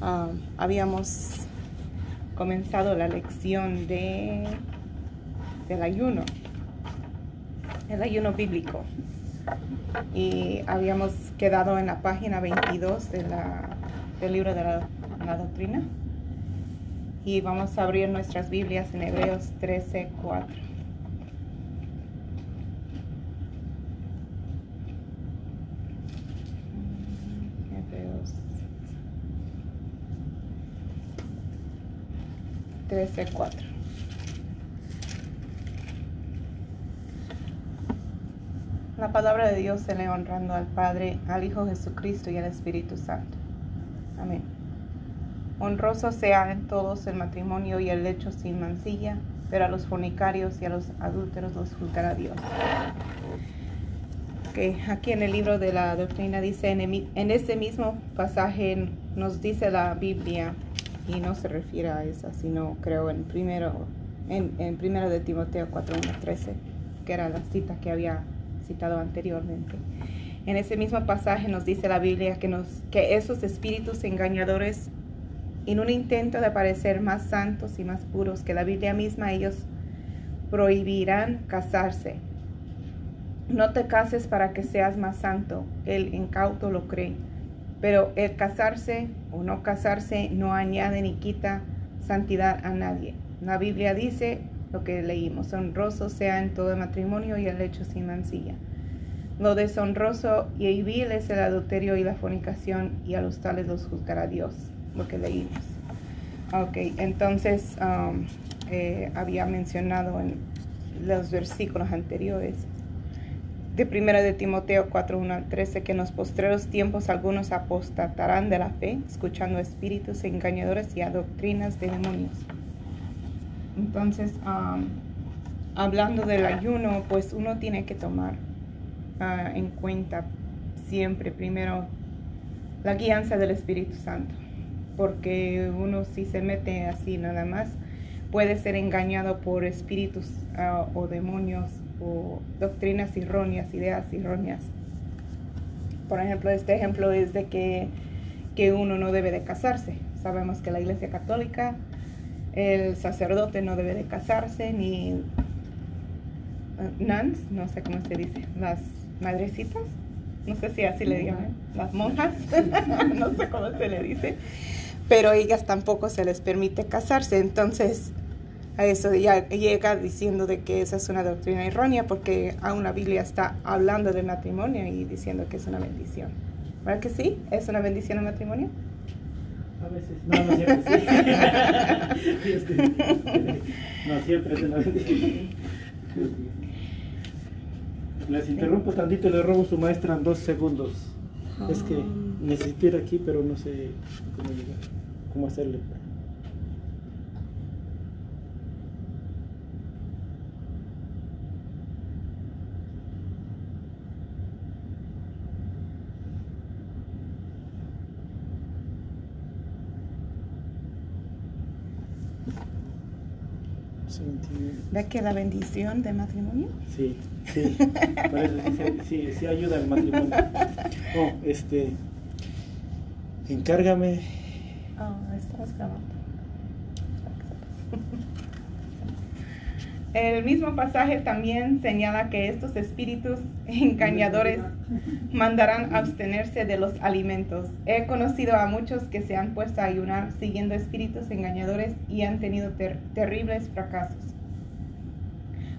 ah, habíamos comenzado la lección de del ayuno, el ayuno bíblico. Y habíamos quedado en la página 22 de la, del libro de la, la doctrina. Y vamos a abrir nuestras Biblias en Hebreos 13, 4. Hebreos 13, 4. La palabra de Dios se lee honrando al Padre, al Hijo Jesucristo y al Espíritu Santo. Amén. Honroso sea en todos el matrimonio y el lecho sin mancilla, pero a los fornicarios y a los adúlteros los juzgará Dios. Okay. Aquí en el libro de la doctrina dice, en, ese mismo pasaje nos dice la Biblia, y no se refiere a esa, sino creo en primero, en, primero de Timoteo 4, 1, 13, que era la cita que había citado anteriormente. En ese mismo pasaje nos dice la Biblia que, nos, que esos espíritus engañadores, en un intento de parecer más santos y más puros que la Biblia misma, ellos prohibirán casarse. No te cases para que seas más santo, el incauto lo cree, pero el casarse o no casarse no añade ni quita santidad a nadie. La Biblia dice lo que leímos, honroso sea en todo matrimonio y el hecho sin mancilla. Lo deshonroso y vil es el adulterio y la fornicación, y a los tales los juzgará Dios, lo que leímos. Ok, entonces um, eh, había mencionado en los versículos anteriores de 1 de Timoteo 4, 1 al 13, que en los postreros tiempos algunos apostatarán de la fe, escuchando espíritus engañadores y a doctrinas de demonios. Entonces, um, hablando del ayuno, pues uno tiene que tomar uh, en cuenta siempre primero la guianza del Espíritu Santo, porque uno si se mete así nada más puede ser engañado por espíritus uh, o demonios o doctrinas erróneas, ideas erróneas. Por ejemplo, este ejemplo es de que, que uno no debe de casarse. Sabemos que la Iglesia Católica el sacerdote no debe de casarse, ni uh, nuns, no sé cómo se dice, las madrecitas, no sé si así le llaman, las monjas, no sé cómo se le dice, pero ellas tampoco se les permite casarse, entonces a eso ya llega diciendo de que esa es una doctrina errónea porque aún la Biblia está hablando del matrimonio y diciendo que es una bendición. ¿Verdad que sí? ¿Es una bendición el matrimonio? A veces, no, no siempre, sí. no siempre es una bendición. Les interrumpo tantito y le robo su maestra en dos segundos. Es que necesito ir aquí, pero no sé cómo llegar, cómo hacerle. ¿Ves que la bendición del matrimonio? Sí, sí. Por eso sí, sí, sí ayuda al matrimonio. Oh, este. Encárgame. Oh, estabas grabando. El mismo pasaje también señala que estos espíritus engañadores mandarán abstenerse de los alimentos. He conocido a muchos que se han puesto a ayunar siguiendo espíritus engañadores y han tenido ter terribles fracasos.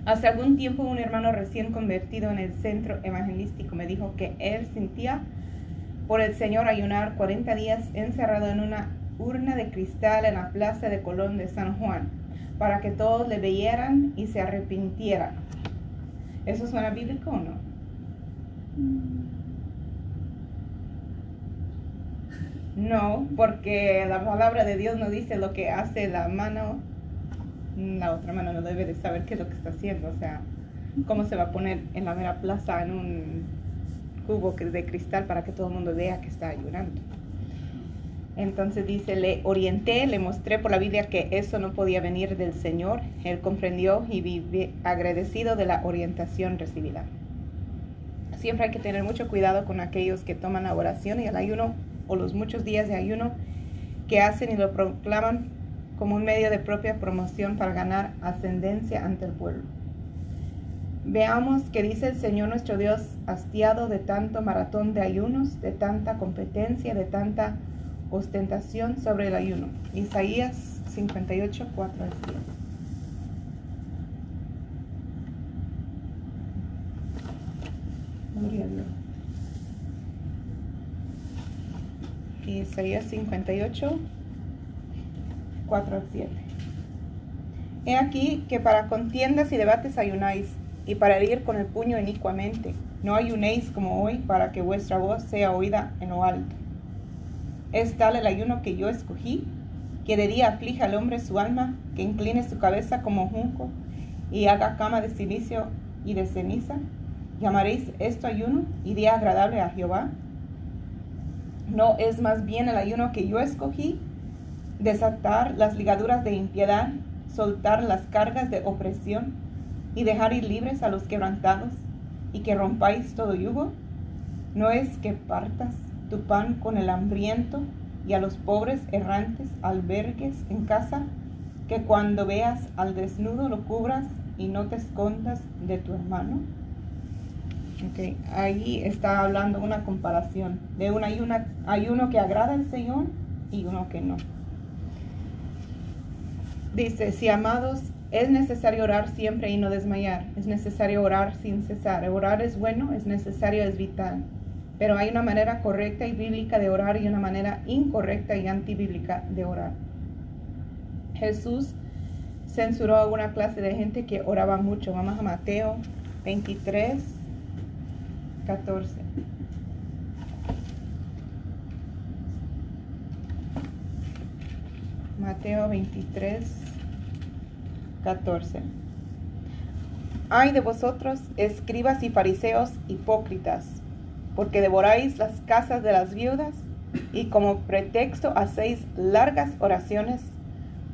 Hace algún tiempo un hermano recién convertido en el centro evangelístico me dijo que él sentía por el Señor ayunar 40 días encerrado en una urna de cristal en la plaza de Colón de San Juan para que todos le veyeran y se arrepintieran. ¿Eso suena bíblico o no? No, porque la palabra de Dios no dice lo que hace la mano, la otra mano no debe de saber qué es lo que está haciendo, o sea, cómo se va a poner en la mera plaza en un cubo de cristal para que todo el mundo vea que está ayunando. Entonces dice, le orienté, le mostré por la Biblia que eso no podía venir del Señor. Él comprendió y vive agradecido de la orientación recibida. Siempre hay que tener mucho cuidado con aquellos que toman la oración y el ayuno o los muchos días de ayuno que hacen y lo proclaman como un medio de propia promoción para ganar ascendencia ante el pueblo. Veamos que dice el Señor nuestro Dios, hastiado de tanto maratón de ayunos, de tanta competencia, de tanta ostentación sobre el ayuno. Isaías 58, 4 al 7. Isaías 58, 4 al 7. He aquí que para contiendas y debates ayunáis, y para herir con el puño inicuamente. No ayunéis como hoy para que vuestra voz sea oída en lo alto. Es tal el ayuno que yo escogí, que de día aflige al hombre su alma, que incline su cabeza como junco y haga cama de silicio y de ceniza. ¿Llamaréis esto ayuno y día agradable a Jehová? ¿No es más bien el ayuno que yo escogí? Desatar las ligaduras de impiedad, soltar las cargas de opresión y dejar ir libres a los quebrantados y que rompáis todo yugo? ¿No es que partas tu pan con el hambriento y a los pobres errantes albergues en casa? Que cuando veas al desnudo lo cubras y no te escondas de tu hermano. Okay. Ahí está hablando una comparación de un ayuno, ayuno que agrada al Señor y uno que no. Dice, si amados es necesario orar siempre y no desmayar. Es necesario orar sin cesar. Orar es bueno, es necesario, es vital. Pero hay una manera correcta y bíblica de orar y una manera incorrecta y antibíblica de orar. Jesús censuró a una clase de gente que oraba mucho. Vamos a Mateo 23, 14. Mateo 23, 14. Ay de vosotros, escribas y fariseos hipócritas, porque devoráis las casas de las viudas y como pretexto hacéis largas oraciones,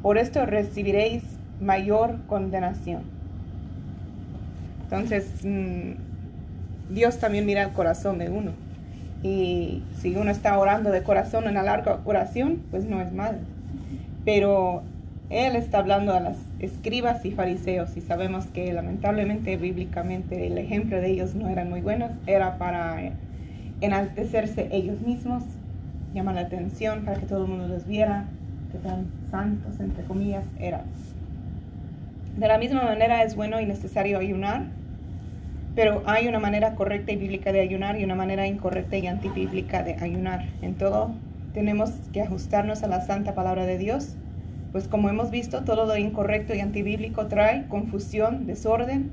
por esto recibiréis mayor condenación. Entonces, mm, Dios también mira el corazón de uno. Y si uno está orando de corazón en una larga oración, pues no es mal. Pero él está hablando a las escribas y fariseos y sabemos que lamentablemente bíblicamente el ejemplo de ellos no eran muy buenos, era para enaltecerse ellos mismos, llamar la atención para que todo el mundo los viera, que tan santos, entre comillas, eran. De la misma manera es bueno y necesario ayunar, pero hay una manera correcta y bíblica de ayunar y una manera incorrecta y antibíblica de ayunar. En todo tenemos que ajustarnos a la santa palabra de Dios pues como hemos visto, todo lo incorrecto y antibíblico trae confusión, desorden,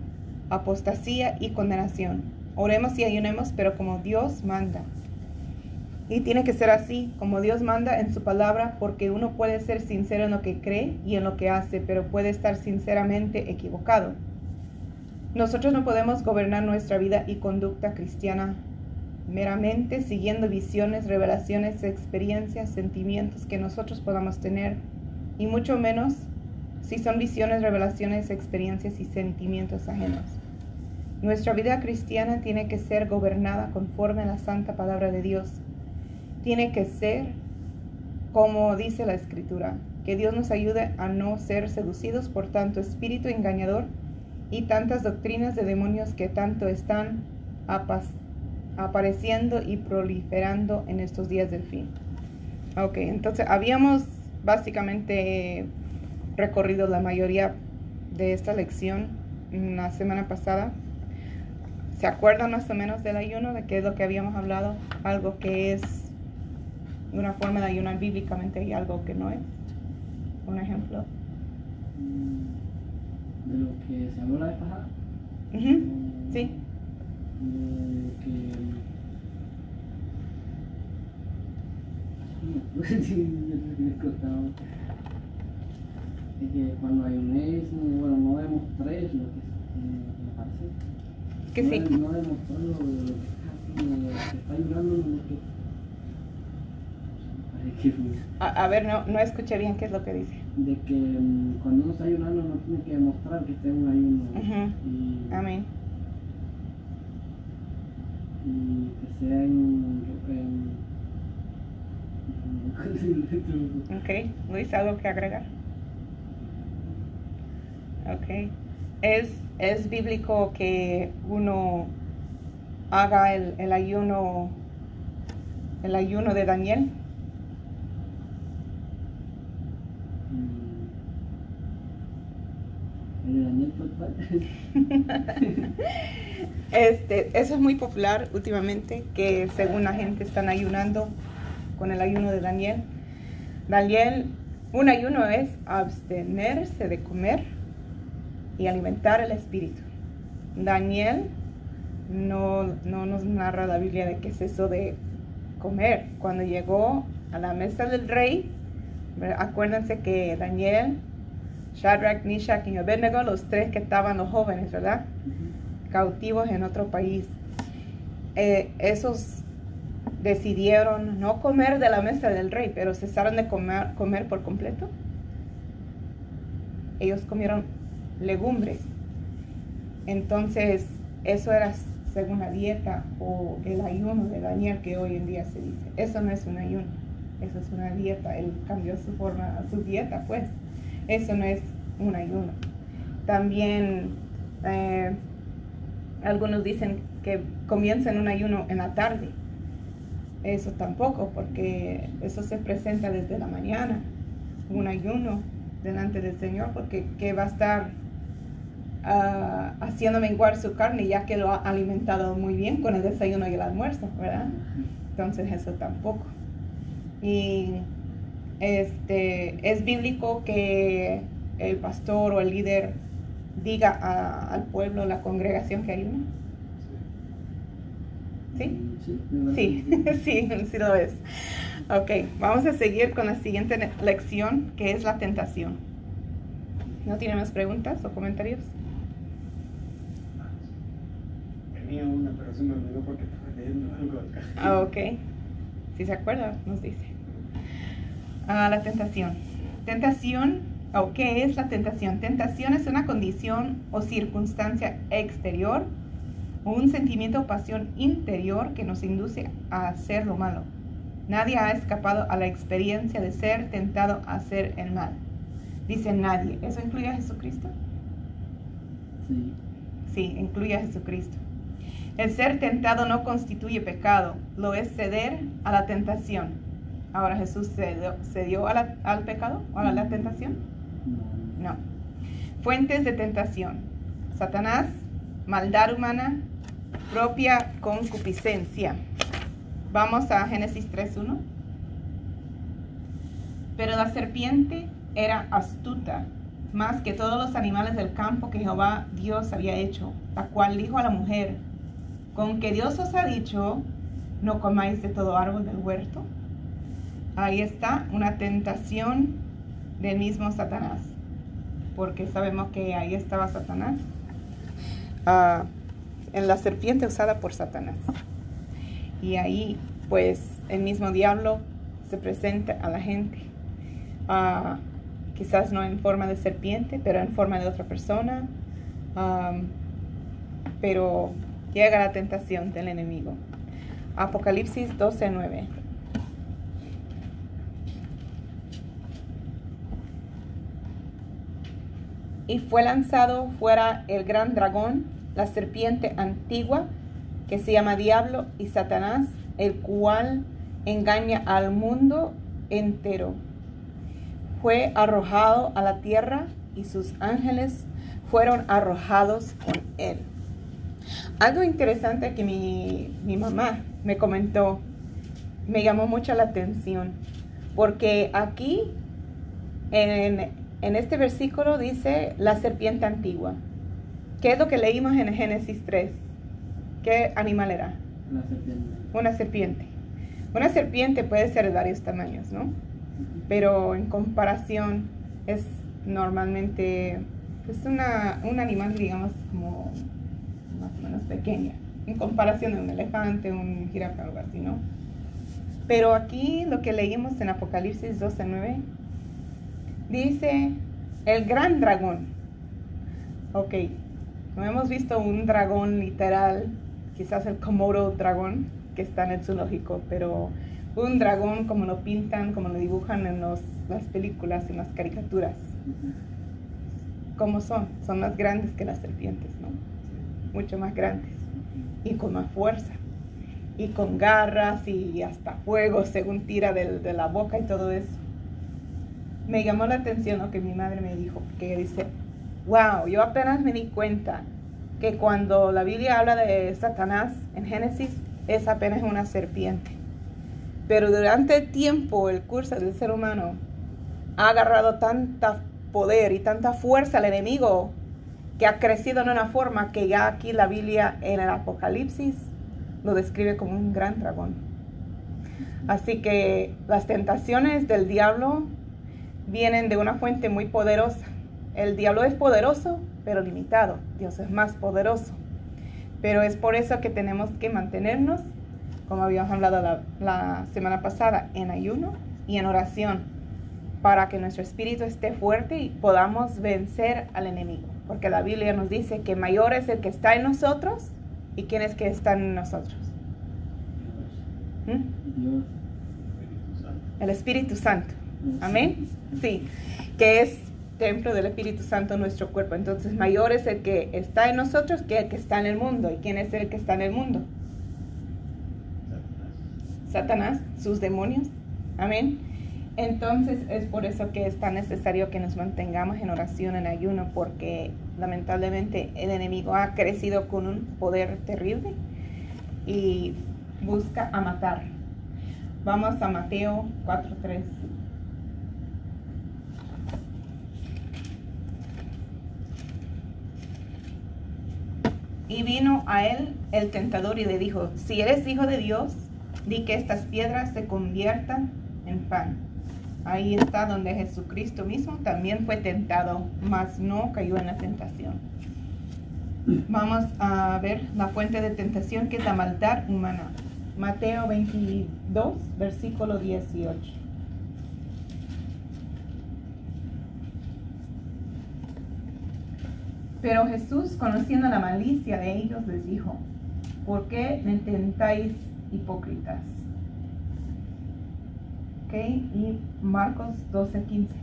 apostasía y condenación. Oremos y ayunemos, pero como Dios manda. Y tiene que ser así, como Dios manda en su palabra, porque uno puede ser sincero en lo que cree y en lo que hace, pero puede estar sinceramente equivocado. Nosotros no podemos gobernar nuestra vida y conducta cristiana meramente siguiendo visiones, revelaciones, experiencias, sentimientos que nosotros podamos tener y mucho menos si son visiones, revelaciones, experiencias y sentimientos ajenos. Nuestra vida cristiana tiene que ser gobernada conforme a la santa palabra de Dios. Tiene que ser como dice la escritura, que Dios nos ayude a no ser seducidos por tanto espíritu engañador y tantas doctrinas de demonios que tanto están apareciendo y proliferando en estos días del fin. Ok, entonces habíamos básicamente recorrido la mayoría de esta lección la semana pasada. ¿Se acuerdan más o menos del ayuno? ¿De qué es lo que habíamos hablado? Algo que es una forma de ayunar bíblicamente y algo que no es. Un ejemplo. De lo que se habló la vez pasada. Sí. Es que cuando hay un ex, bueno, no demostré lo que me parece. Que no, sí. No demostró lo, que está, está ayudando lo que. A, a, ver, no, no escuché bien qué es lo que dice. De que um, cuando uno está ayunando no tiene que demostrar que está en un ayuno. Uh -huh. y, Amén. Y que sea en, en Ok, Luis, ¿algo que agregar? Ok. ¿Es, es bíblico que uno haga el, el ayuno el ayuno de Daniel? este, eso es muy popular últimamente, que según la gente están ayunando con el ayuno de Daniel. Daniel, un ayuno es abstenerse de comer y alimentar el espíritu. Daniel no, no nos narra la Biblia de qué es eso de comer. Cuando llegó a la mesa del rey, acuérdense que Daniel Shadrach, Meshach y Abednego, los tres que estaban los jóvenes, ¿verdad? Cautivos en otro país. Eh, esos decidieron no comer de la mesa del rey, pero cesaron de comer, comer por completo. Ellos comieron legumbres. Entonces, eso era según la dieta o el ayuno de Daniel que hoy en día se dice. Eso no es un ayuno, eso es una dieta. Él cambió su forma, su dieta, pues. Eso no es un ayuno. También eh, algunos dicen que comienzan un ayuno en la tarde. Eso tampoco, porque eso se presenta desde la mañana, un ayuno delante del Señor, porque que va a estar uh, haciendo menguar su carne ya que lo ha alimentado muy bien con el desayuno y el almuerzo, ¿verdad? Entonces eso tampoco. Y este, es bíblico que el pastor o el líder diga al pueblo, la congregación que hay una. ¿Sí? Sí, sí, sí lo es. Ok, vamos a seguir con la siguiente lección, que es la tentación. ¿No tiene más preguntas o comentarios? Tenía una, pero se me olvidó porque estaba leyendo algo acá. Ah, ok. Si se acuerda, nos dice. Ah, la tentación. Tentación, o qué es la tentación? Tentación es una condición o circunstancia exterior o un sentimiento o pasión interior que nos induce a hacer lo malo. Nadie ha escapado a la experiencia de ser tentado a hacer el mal. Dice nadie. ¿Eso incluye a Jesucristo? Sí. Sí, incluye a Jesucristo. El ser tentado no constituye pecado, lo es ceder a la tentación. Ahora Jesús se dio al pecado o a la tentación. No. Fuentes de tentación. Satanás, maldad humana, propia concupiscencia. Vamos a Génesis 3.1. Pero la serpiente era astuta, más que todos los animales del campo que Jehová Dios había hecho, la cual dijo a la mujer, con que Dios os ha dicho, no comáis de todo árbol del huerto. Ahí está una tentación del mismo Satanás, porque sabemos que ahí estaba Satanás, ah, en la serpiente usada por Satanás. Y ahí, pues, el mismo diablo se presenta a la gente, ah, quizás no en forma de serpiente, pero en forma de otra persona, pero llega la tentación del enemigo. Apocalipsis 12:9. Y fue lanzado fuera el gran dragón, la serpiente antigua, que se llama Diablo y Satanás, el cual engaña al mundo entero. Fue arrojado a la tierra y sus ángeles fueron arrojados con él. Algo interesante que mi, mi mamá me comentó, me llamó mucho la atención, porque aquí en, en este versículo dice la serpiente antigua. ¿Qué es lo que leímos en Génesis 3? ¿Qué animal era? Una serpiente. Una serpiente. Una serpiente puede ser de varios tamaños, ¿no? Pero en comparación es normalmente pues una, un animal, digamos, como más o menos pequeña, en comparación de un elefante, un jirafa, algo así, ¿no? Pero aquí lo que leímos en Apocalipsis 12.9 Dice el gran dragón. Ok, no hemos visto un dragón literal, quizás el Komodo dragón que está en el zoológico, pero un dragón como lo pintan, como lo dibujan en los, las películas, en las caricaturas. ¿Cómo son? Son más grandes que las serpientes, ¿no? Mucho más grandes y con más fuerza y con garras y hasta fuego según tira de, la boca y todo eso. Me llamó la atención lo que mi madre me dijo, que dice, wow, yo apenas me di cuenta que cuando la Biblia habla de Satanás en Génesis, es apenas una serpiente. Pero durante el tiempo, el curso del ser humano ha agarrado tanta poder y tanta fuerza al enemigo que ha crecido en una forma que ya aquí la Biblia en el Apocalipsis lo describe como un gran dragón. Así que las tentaciones del diablo vienen de una fuente muy poderosa. El diablo es poderoso, pero limitado. Dios es más poderoso. Pero es por eso que tenemos que mantenernos, como habíamos hablado la, la semana pasada, en ayuno y en oración, para que nuestro espíritu esté fuerte y podamos vencer al enemigo. Porque la Biblia nos dice que mayor es el que está en nosotros ¿Y quién es que está en nosotros? ¿Mm? El Espíritu Santo. Amén. Sí, que es templo del Espíritu Santo nuestro cuerpo. Entonces, mayor es el que está en nosotros que el que está en el mundo. ¿Y quién es el que está en el mundo? Satanás, sus demonios. Amén. Entonces es por eso que es tan necesario que nos mantengamos en oración, en ayuno, porque lamentablemente el enemigo ha crecido con un poder terrible y busca a matar. Vamos a Mateo 4.3. Y vino a él el tentador y le dijo, si eres hijo de Dios, di que estas piedras se conviertan en pan. Ahí está donde Jesucristo mismo también fue tentado, mas no cayó en la tentación. Vamos a ver la fuente de tentación que es la maldad humana. Mateo 22, versículo 18. Pero Jesús, conociendo la malicia de ellos, les dijo, ¿por qué me tentáis hipócritas? Y Marcos 12, 15.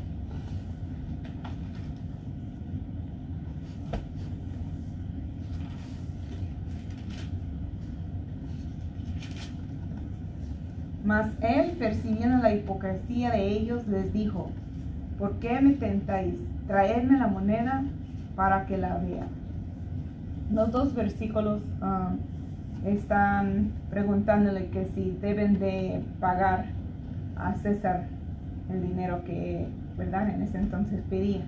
Mas él, percibiendo la hipocresía de ellos, les dijo, ¿por qué me tentáis? Traedme la moneda para que la vea. Los dos versículos ah, están preguntándole que si deben de pagar a César el dinero que, ¿verdad? En ese entonces pedía.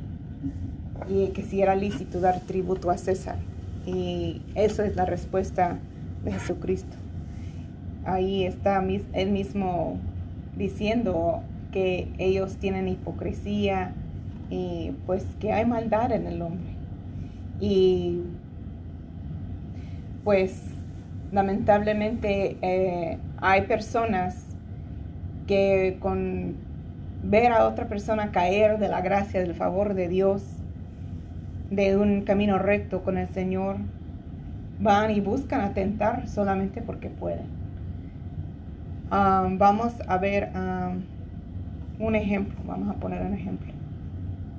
Y que si era lícito dar tributo a César. Y eso es la respuesta de Jesucristo. Ahí está él mismo diciendo que ellos tienen hipocresía y pues que hay maldad en el hombre. Y pues lamentablemente eh, hay personas que con ver a otra persona caer de la gracia, del favor de Dios, de un camino recto con el Señor, van y buscan atentar solamente porque pueden. Ah, vamos a ver ah, un ejemplo, vamos a poner un ejemplo.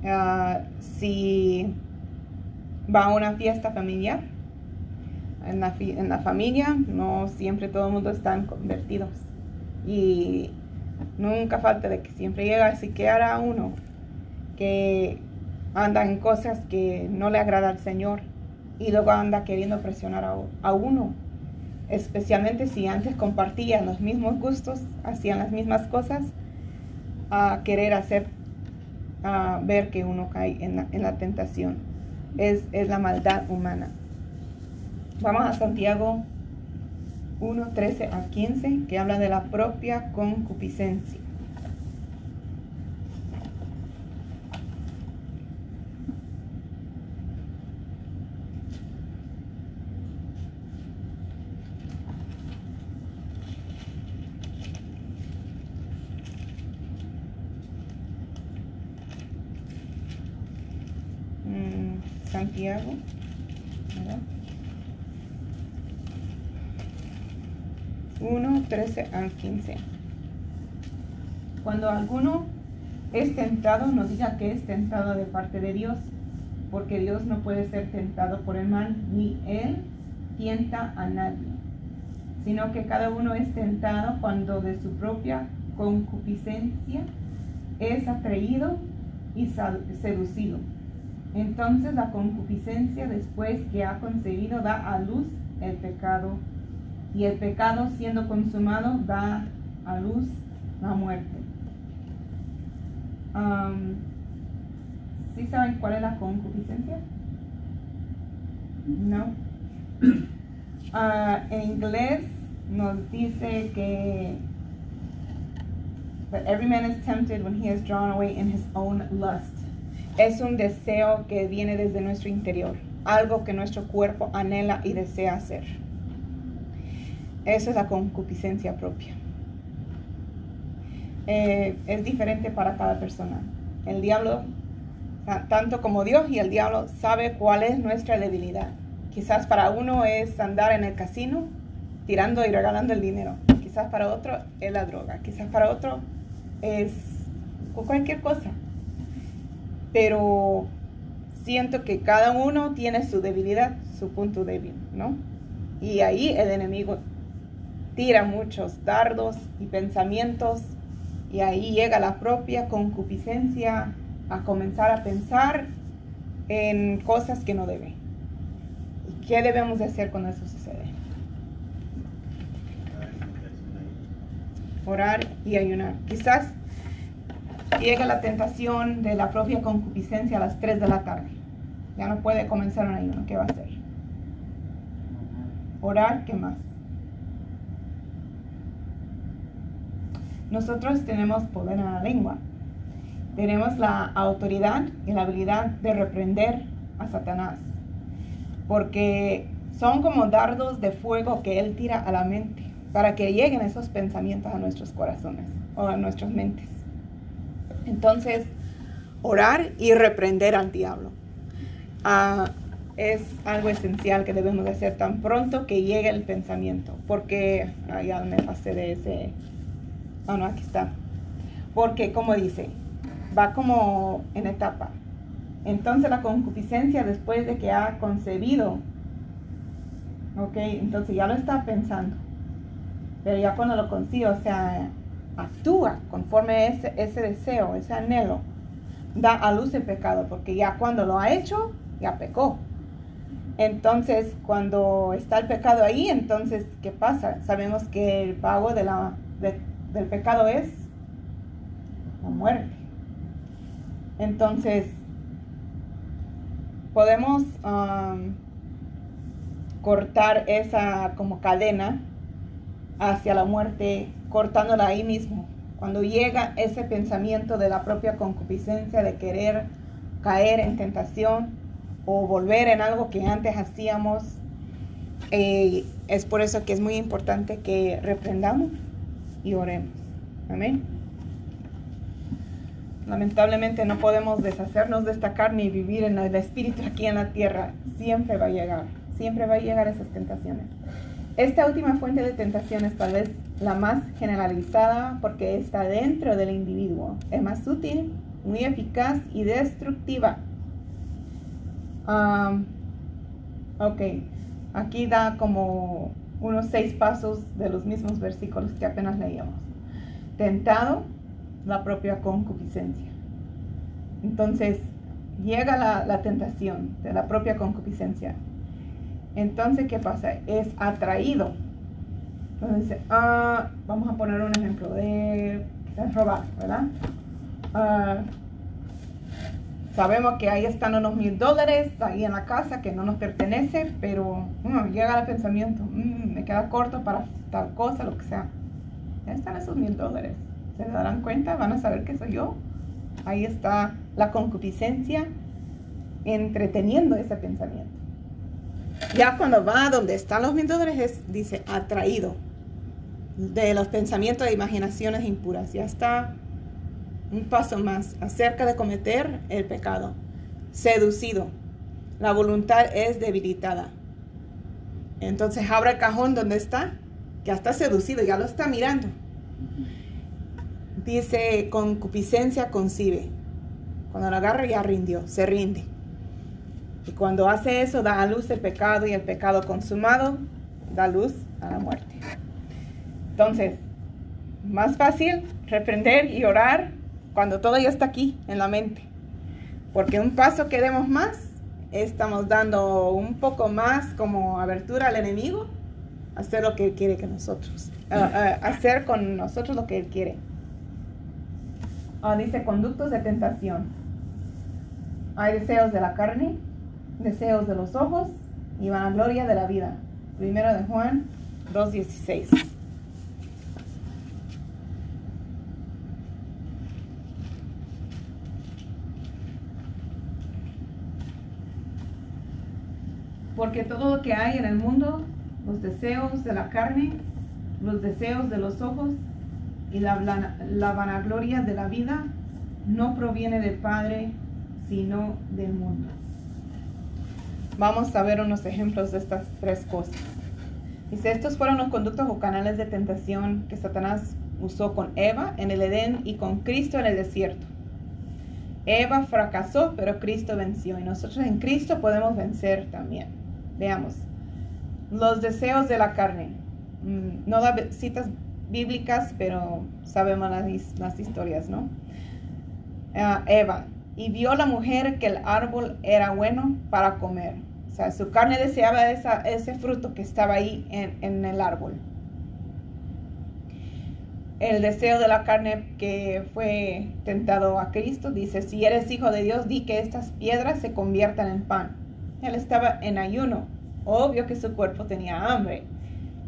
Ah, si va a una fiesta familiar, en la, en la familia no siempre todo el mundo están convertidos y Nunca falta de que siempre llega así que hará uno que anda en cosas que no le agrada al Señor y luego anda queriendo presionar a, uno. Especialmente si antes compartían los mismos gustos, hacían las mismas cosas, a querer hacer, a ver que uno cae en la, tentación. Es, es la maldad humana. Vamos a Santiago 1, 13 a 15, que habla de la propia concupiscencia. Mm, Santiago 1, 13 al 15. cuando alguno es tentado, no diga que es tentado de parte de Dios, porque Dios no puede ser tentado por el mal, ni Él tienta a nadie, sino que cada uno es tentado cuando de su propia concupiscencia es atraído y seducido. Entonces la concupiscencia después que ha concebido da a luz el pecado y el pecado siendo consumado da a luz la muerte. ¿Sí saben cuál es la concupiscencia? No. Ah, en inglés nos dice que But every man is tempted when he is drawn away in his own lust. Es un deseo que viene desde nuestro interior, algo que nuestro cuerpo anhela y desea hacer. Eso es la concupiscencia propia. Eh, es diferente para cada persona. El diablo, tanto como Dios y el diablo, sabe cuál es nuestra debilidad. Quizás para uno es andar en el casino tirando y regalando el dinero. Quizás para otro es la droga. Quizás para otro es cualquier cosa. Pero siento que cada uno tiene su debilidad, su punto débil, ¿no? Y ahí el enemigo tira muchos dardos y pensamientos y ahí llega la propia concupiscencia a comenzar a pensar en cosas que no debe. ¿Y qué debemos de hacer cuando eso sucede? Orar y ayunar. Quizás llega la tentación de la propia concupiscencia a las 3 de la tarde. Ya no puede comenzar un ayuno. ¿Qué va a hacer? Orar, ¿qué más? Nosotros tenemos poder en la lengua. Tenemos la autoridad y la habilidad de reprender a Satanás. Porque son como dardos de fuego que él tira a la mente para que lleguen esos pensamientos a nuestros corazones o a nuestras mentes. Entonces, orar y reprender al diablo. Ah, es algo esencial que debemos hacer tan pronto que llegue el pensamiento. Porque, ah, ya me pasé de ese... Ah, no, aquí está. Porque, como dice, va como en etapa. Entonces la concupiscencia después de que ha concebido, ok, entonces ya lo está pensando. Pero ya cuando lo consigue, o sea, actúa conforme ese, ese deseo, ese anhelo, da a luz el pecado, porque ya cuando lo ha hecho, ya pecó. Entonces, cuando está el pecado ahí, entonces, ¿qué pasa? Sabemos que el pago de la, del pecado es la muerte. Entonces, podemos um, cortar esa como cadena hacia la muerte cortándola ahí mismo. Cuando llega ese pensamiento de la propia concupiscencia de querer caer en tentación o volver en algo que antes hacíamos, eh, es por eso que es muy importante que reprendamos y oremos. Amén. Lamentablemente no podemos deshacernos de esta carne y vivir en el espíritu aquí en la tierra. Siempre va a llegar, siempre va a llegar esas tentaciones. Esta última fuente de tentaciones tal vez la más generalizada porque está dentro del individuo. Es más sutil, muy eficaz y destructiva. ok, aquí da como unos seis pasos de los mismos versículos que apenas leíamos. Tentado, la propia concupiscencia. Entonces, llega la, la tentación de la propia concupiscencia. Entonces, ¿qué pasa? Es atraído entonces ah, vamos a poner un ejemplo de quizás robar, ¿verdad? Ah, sabemos que ahí están unos mil dólares ahí en la casa que no nos pertenece, pero mm, llega el pensamiento, mm, me queda corto para tal cosa, lo que sea. Ahí están esos mil dólares. ¿Se darán cuenta? ¿Van a saber que soy yo? Ahí está la concupiscencia entreteniendo ese pensamiento. Ya cuando va donde están los mil dólares, dice atraído de los pensamientos e imaginaciones impuras. Ya está un paso más acerca de cometer el pecado. Seducido. La voluntad es debilitada. Entonces abre el cajón donde está, ya está seducido, ya lo está mirando. dice concupiscencia concibe. Cuando la agarra ya rindió, se rinde. Y cuando hace eso da a luz el pecado y el pecado consumado da luz a la muerte. Entonces, más fácil reprender y orar cuando todo ya está aquí en la mente. Porque un paso que demos más, estamos dando un poco más como abertura al enemigo, hacer lo que él quiere que nosotros, uh, uh, hacer con nosotros lo que él quiere. Ah, dice conductos de tentación. Hay deseos de la carne, deseos de los ojos y vanagloria de la vida. Primero de Juan 2.16. Porque todo lo que hay en el mundo, los deseos de la carne, los deseos de los ojos y la, la vanagloria de la vida, no proviene del Padre, sino del mundo. Vamos a ver unos ejemplos de estas tres cosas. Dice, estos fueron los conductos o canales de tentación que Satanás usó con Eva en el Edén y con Cristo en el desierto. Eva fracasó, pero Cristo venció y nosotros en Cristo podemos vencer también. Veamos. Los deseos de la carne. Mm, no da citas bíblicas, pero sabemos las, las historias, ¿no? Uh, Eva. Y vio la mujer que el árbol era bueno para comer. O sea, su carne deseaba esa, ese fruto que estaba ahí en, en el árbol. El deseo de la carne que fue tentado a Cristo dice, si eres hijo de Dios, di que estas piedras se conviertan en pan. Él estaba en ayuno. Obvio que su cuerpo tenía hambre.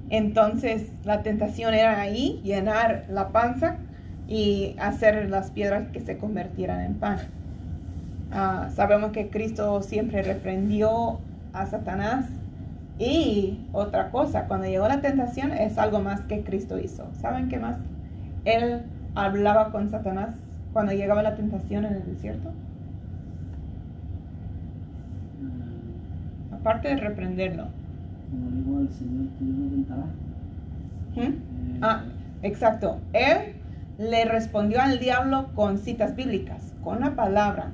Entonces la tentación era ahí, llenar la panza y hacer las piedras que se convirtieran en pan. Uh, sabemos que Cristo siempre reprendió a Satanás. Y otra cosa, cuando llegó la tentación es algo más que Cristo hizo. ¿Saben qué más? Él hablaba con Satanás cuando llegaba la tentación en el desierto. Aparte de reprenderlo. Como el Señor, ¿Mm? Eh, ah, exacto. Él le respondió al diablo con citas bíblicas, con la palabra.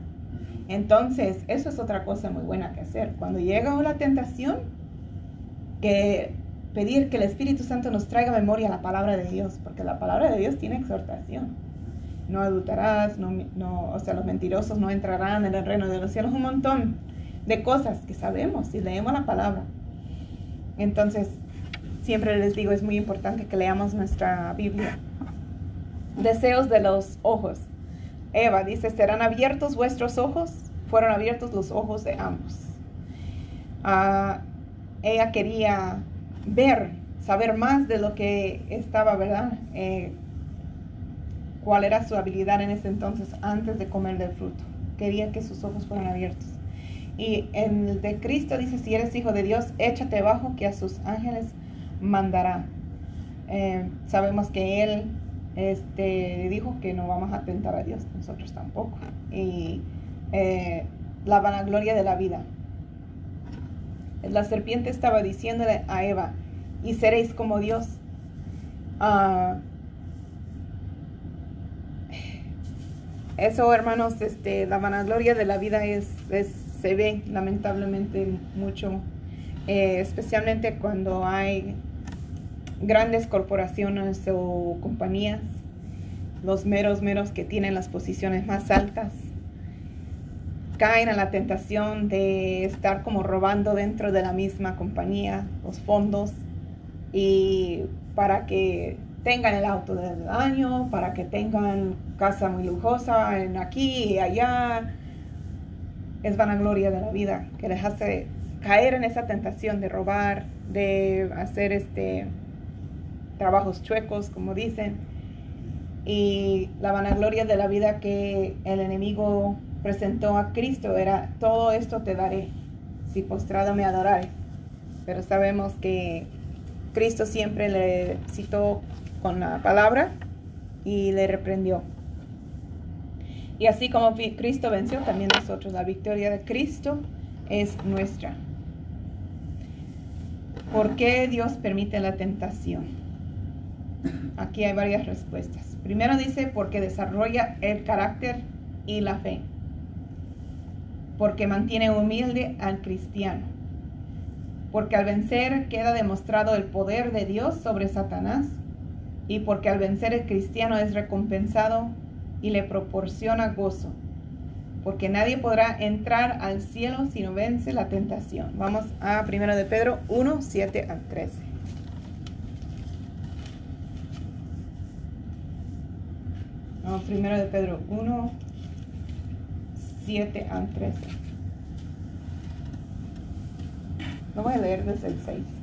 Entonces, eso es otra cosa muy buena que hacer. Cuando llega una tentación, que pedir que el Espíritu Santo nos traiga memoria la palabra de Dios, porque la palabra de Dios tiene exhortación. No adulterarás, no, no, o sea, los mentirosos no entrarán en el reino de los cielos, un montón de cosas que sabemos si leemos la palabra. Entonces, siempre les digo, es muy importante que leamos nuestra Biblia. Deseos de los ojos. Eva dice, ¿serán abiertos vuestros ojos? Fueron abiertos los ojos de ambos. Uh, ella quería ver, saber más de lo que estaba, ¿verdad? Eh, cuál era su habilidad en ese entonces antes de comer del fruto. Quería que sus ojos fueran abiertos. Y el de Cristo dice, si eres hijo de Dios, échate abajo que a sus ángeles mandará. Eh, sabemos que Él este, dijo que no vamos a tentar a Dios, nosotros tampoco. Y eh, la vanagloria de la vida. La serpiente estaba diciéndole a Eva, y seréis como Dios. Uh, eso, hermanos, este, la vanagloria de la vida es, se ve lamentablemente mucho, eh, especialmente cuando hay grandes corporaciones o compañías, los meros meros que tienen las posiciones más altas, caen a la tentación de estar como robando dentro de la misma compañía los fondos y para que tengan el auto del año, para que tengan casa muy lujosa en aquí y allá. Es vanagloria de la vida que les hace caer en esa tentación de robar, de hacer este trabajos chuecos, como dicen, y la vanagloria de la vida que el enemigo presentó a Cristo era, todo esto te daré, si postrado me adorares. Pero sabemos que Cristo siempre le citó con la palabra y le reprendió. Y así como Cristo venció, también nosotros, la victoria de Cristo es nuestra. ¿Por qué Dios permite la tentación? Aquí hay varias respuestas. Primero dice porque desarrolla el carácter y la fe. Porque mantiene humilde al cristiano. Porque al vencer queda demostrado el poder de Dios sobre Satanás. Y porque al vencer el cristiano es recompensado y le proporciona gozo. Porque nadie podrá entrar al cielo si no vence la tentación. Vamos a 1 de Pedro 1, 7 al 13. primero de Pedro 1, 7 al 13. Lo voy a leer desde el 6.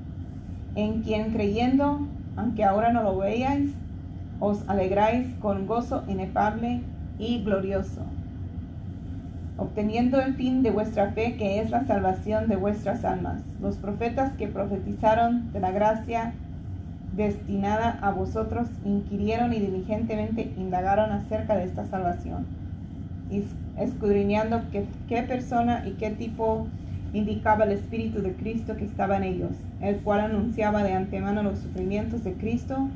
en quien creyendo, aunque ahora no lo veáis, os alegráis con gozo inefable y glorioso, obteniendo el fin de vuestra fe, que es la salvación de vuestras almas. Los profetas que profetizaron de la gracia destinada a vosotros, inquirieron y diligentemente indagaron acerca de esta salvación, escudriñando qué, persona y qué tipo indicaba el Espíritu de Cristo que estaba en ellos, el cual anunciaba de antemano los sufrimientos de Cristo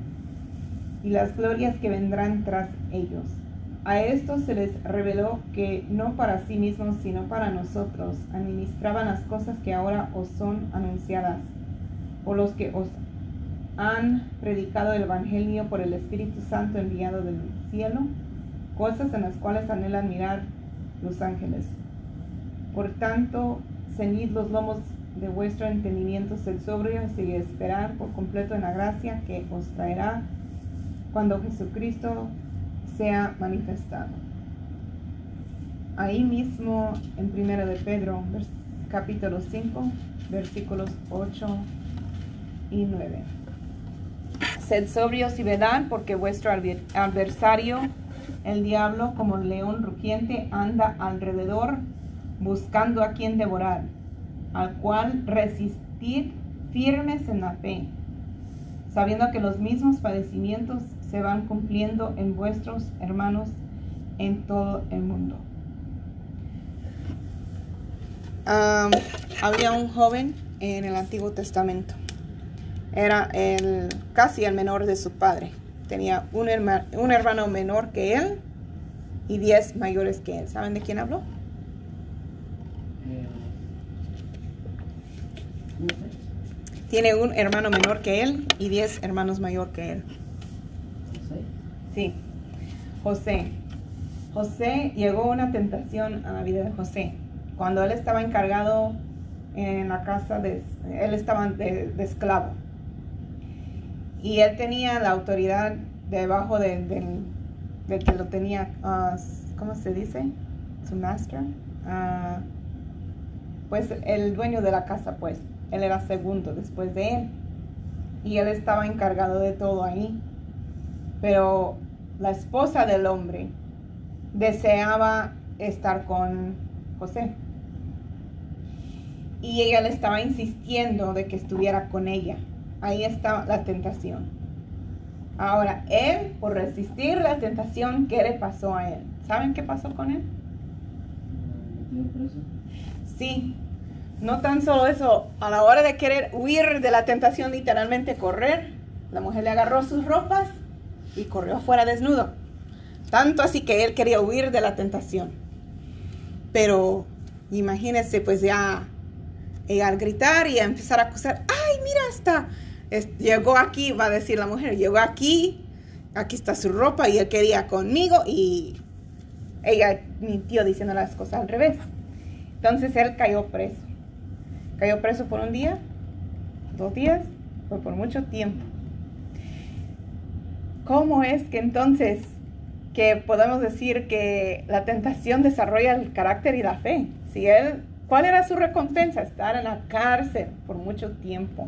y las glorias que vendrán tras ellos. A estos se les reveló que no para sí mismos, sino para nosotros, administraban las cosas que ahora os son anunciadas, por los que os han predicado el Evangelio por el Espíritu Santo enviado del cielo, cosas en las cuales anhelan mirar los ángeles. Por tanto, ceñid los lomos de vuestro entendimiento, sed sobrio y esperar por completo en la gracia que os traerá cuando Jesucristo sea manifestado. Ahí mismo en 1 de Pedro, capítulo 5, versículos 8 y 9. Sed sobrios y vedad, porque vuestro adversario, el diablo, como león rugiente, anda alrededor buscando a quien devorar, al cual resistid firmes en la fe, sabiendo que los mismos padecimientos se van cumpliendo en vuestros hermanos en todo el mundo. había un joven en el Antiguo Testamento era el, casi el menor de su padre. Tenía un, hermano, un hermano menor que él y diez mayores que él. ¿Saben de quién habló? Tiene un hermano menor que él y diez hermanos mayor que él. Sí, José. José llegó una tentación a la vida de José. Cuando él estaba encargado en la casa de, él estaba de esclavo y él tenía la autoridad debajo de, que lo tenía, uh, ¿cómo se dice? Su master. Uh, pues el dueño de la casa, pues, él era segundo después de él. Y él estaba encargado de todo ahí. Pero la esposa del hombre deseaba estar con José. Y ella le estaba insistiendo de que estuviera con ella ahí está la tentación. Ahora, él, por resistir la tentación, ¿qué le pasó a él? ¿Saben qué pasó con él? Sí, no tan solo eso, a la hora de querer huir de la tentación, literalmente correr, la mujer le agarró sus ropas y corrió afuera desnudo. Tanto así que él quería huir de la tentación. Pero imagínense, pues ya, al gritar y a empezar a acusar, ay, mira, está llegó aquí, va a decir la mujer, llegó aquí, aquí está su ropa y él quería conmigo y ella mintió diciendo las cosas al revés. Entonces él cayó preso. Cayó preso por un día, dos días, fue por mucho tiempo. ¿Cómo es que entonces que podemos decir que la tentación desarrolla el carácter y la fe? Si él, ¿cuál era su recompensa? Estar en la cárcel por mucho tiempo.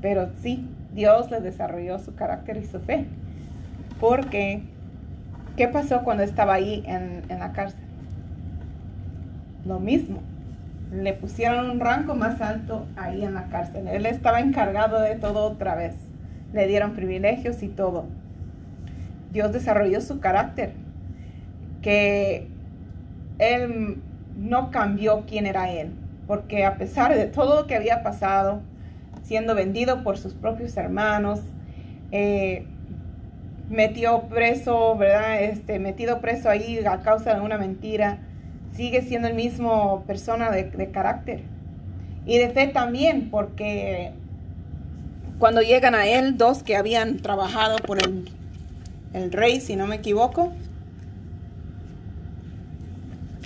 Pero sí, Dios le desarrolló su carácter y su fe. Porque, ¿qué pasó cuando estaba ahí en, en la cárcel? Lo mismo. Le pusieron un rango más alto ahí en la cárcel. Él estaba encargado de todo otra vez. Le dieron privilegios y todo. Dios desarrolló su carácter. Que él no cambió quién era él. Porque a pesar de todo lo que había pasado, siendo vendido por sus propios hermanos, eh, metió preso, ¿verdad? Este, metido preso ahí a causa de una mentira, sigue siendo el mismo persona de, carácter. Y de fe también, porque cuando llegan a él, dos que habían trabajado por el, el rey, si no me equivoco,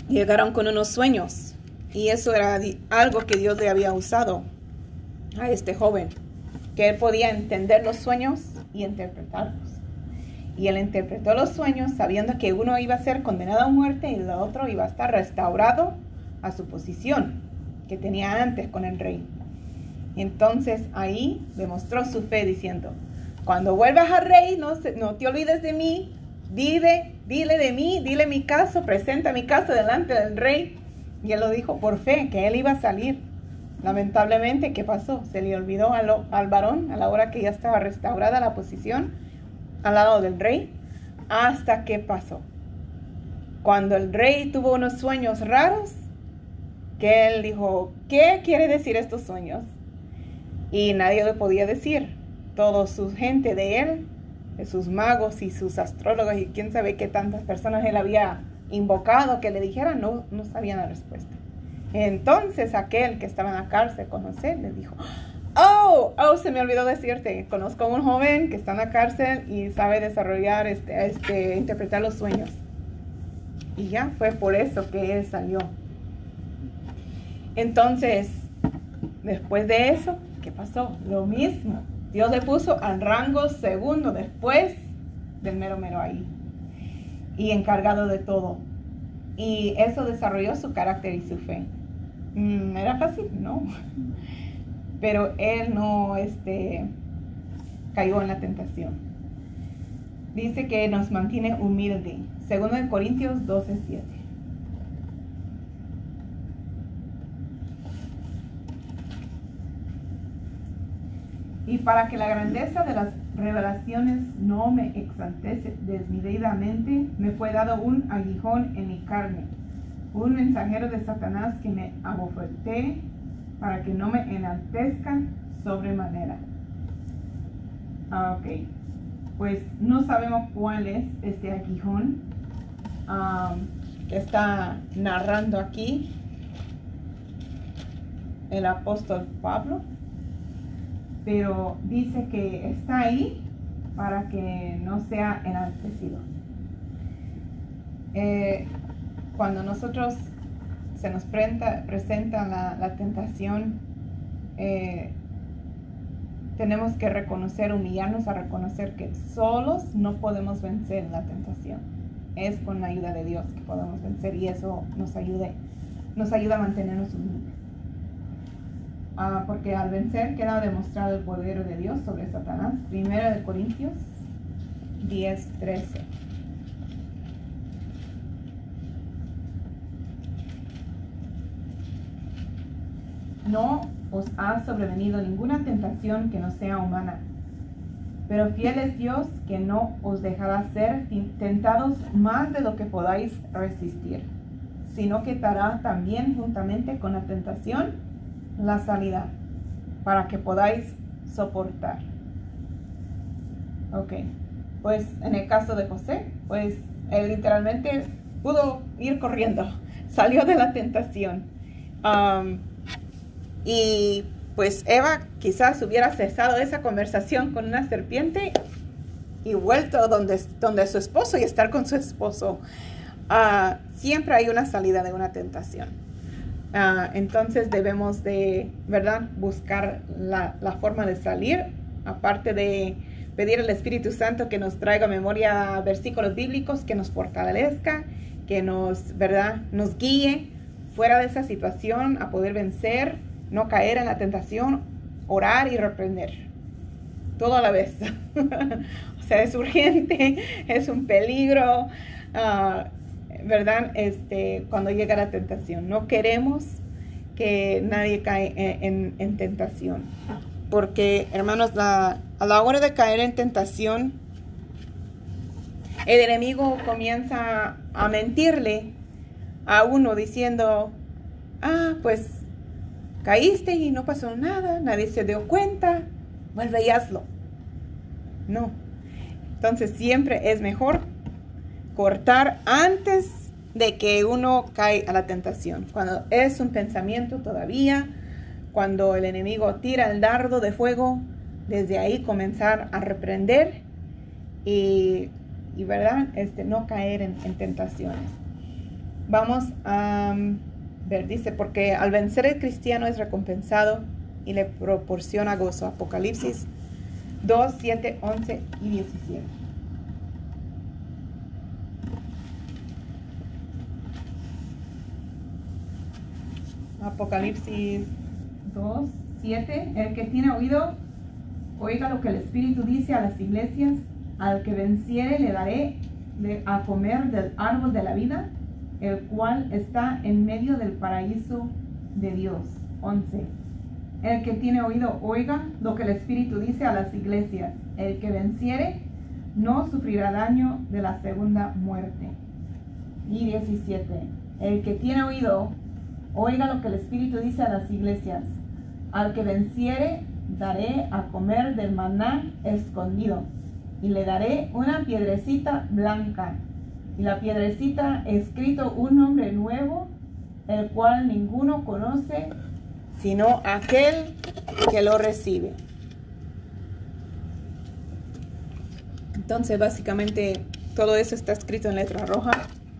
llegaron con unos sueños. Y eso era algo que Dios le había usado a este joven, que él podía entender los sueños y interpretarlos. Y él interpretó los sueños sabiendo que uno iba a ser condenado a muerte y el otro iba a estar restaurado a su posición que tenía antes con el rey. Entonces ahí demostró su fe diciendo, cuando vuelvas al rey, no, no te olvides de mí, dile, dile de mí, dile mi caso, presenta mi caso delante del rey. Y él lo dijo por fe, que él iba a salir. Lamentablemente, ¿qué pasó? Se le olvidó al, al varón a la hora que ya estaba restaurada la posición al lado del rey. Hasta que pasó. Cuando el rey tuvo unos sueños raros, que él dijo, ¿qué quiere decir estos sueños? Y nadie le podía decir. Toda su gente de él, de sus magos y sus astrólogos y quién sabe qué tantas personas él había invocado que le dijeran, no, no sabían la respuesta. Entonces aquel que estaba en la cárcel conocer le dijo, oh, oh, se me olvidó decirte, conozco a un joven que está en la cárcel y sabe desarrollar, este, este, interpretar los sueños. Y ya fue por eso que él salió. Entonces, después de eso, ¿qué pasó? Lo mismo. Dios le puso al rango segundo después del mero mero ahí. Y encargado de todo. Y eso desarrolló su carácter y su fe. Mm, ¿Era fácil? No. Pero él no este, cayó en la tentación. Dice que nos mantiene humilde. Segundo en Corintios 12, 7. Y para que la grandeza de las revelaciones no me exaltece desmedidamente, me fue dado un aguijón en mi carne un mensajero de Satanás que me abofeté para que no me enaltezcan sobremanera. Ah, ok, pues no sabemos cuál es este aguijón que está narrando aquí el apóstol Pablo, pero dice que está ahí para que no sea enaltecido. Eh, cuando nosotros se nos presenta, la, tentación, eh, tenemos que reconocer, humillarnos a reconocer que solos no podemos vencer la tentación. Es con la ayuda de Dios que podemos vencer y eso nos, ayude, nos ayuda a mantenernos humildes. Ah, porque al vencer queda demostrado el poder de Dios sobre Satanás. Primero de Corintios 10, 13. No os ha sobrevenido ninguna tentación que no sea humana. Pero fiel es Dios que no os dejará ser tentados más de lo que podáis resistir, sino que dará también juntamente con la tentación la salida, para que podáis soportar. Ok, pues en el caso de José, pues él literalmente pudo ir corriendo, salió de la tentación. Y pues Eva quizás hubiera cesado esa conversación con una serpiente y vuelto donde, donde su esposo y estar con su esposo. Ah, siempre hay una salida de una tentación. Ah, entonces debemos de, ¿verdad?, buscar la, la, forma de salir, aparte de pedir al Espíritu Santo que nos traiga memoria versículos bíblicos, que nos fortalezca, que nos, ¿verdad?, nos guíe fuera de esa situación a poder vencer no caer en la tentación, orar y reprender. Todo a la vez. o sea, es urgente, es un peligro, ah, ¿verdad? Este, cuando llega la tentación. No queremos que nadie cae en, tentación. Porque, hermanos, a la hora de caer en tentación, el enemigo comienza a mentirle a uno diciendo, ah, pues caíste y no pasó nada, nadie se dio cuenta, vuelve y hazlo. No. Entonces siempre es mejor cortar antes de que uno cae a la tentación. Cuando es un pensamiento todavía, cuando el enemigo tira el dardo de fuego, desde ahí comenzar a reprender y, ¿verdad? Este, no caer en tentaciones. Vamos a dice, porque al vencer el cristiano es recompensado y le proporciona gozo. Apocalipsis 2, 7, 11 y 17. Apocalipsis 2, 7. El que tiene oído, oiga lo que el Espíritu dice a las iglesias. Al que venciere le daré a comer del árbol de la vida, el cual está en medio del paraíso de Dios. 11. El que tiene oído, oiga lo que el Espíritu dice a las iglesias. El que venciere no sufrirá daño de la segunda muerte. Y 17. El que tiene oído, Oiga lo que el Espíritu dice a las iglesias. Al que venciere, daré a comer del maná escondido, y le daré una piedrecita blanca, y la piedrecita escrito un nombre nuevo, el cual ninguno conoce, sino aquel que lo recibe. Entonces, básicamente, todo eso está escrito en letra roja.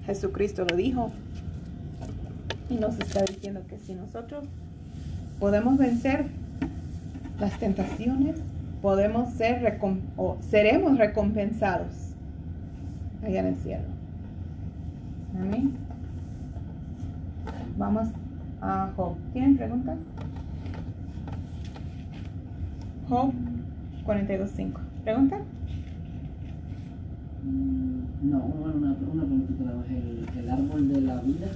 Jesucristo lo dijo. Y nos está diciendo que si nosotros podemos vencer las tentaciones, podemos ser o seremos recompensados allá en el cielo. Amén. Vamos a Job. ¿Tienen preguntas? Job 42.5. ¿Pregunta? Mm, no, una, una preguntita El, el árbol de la vida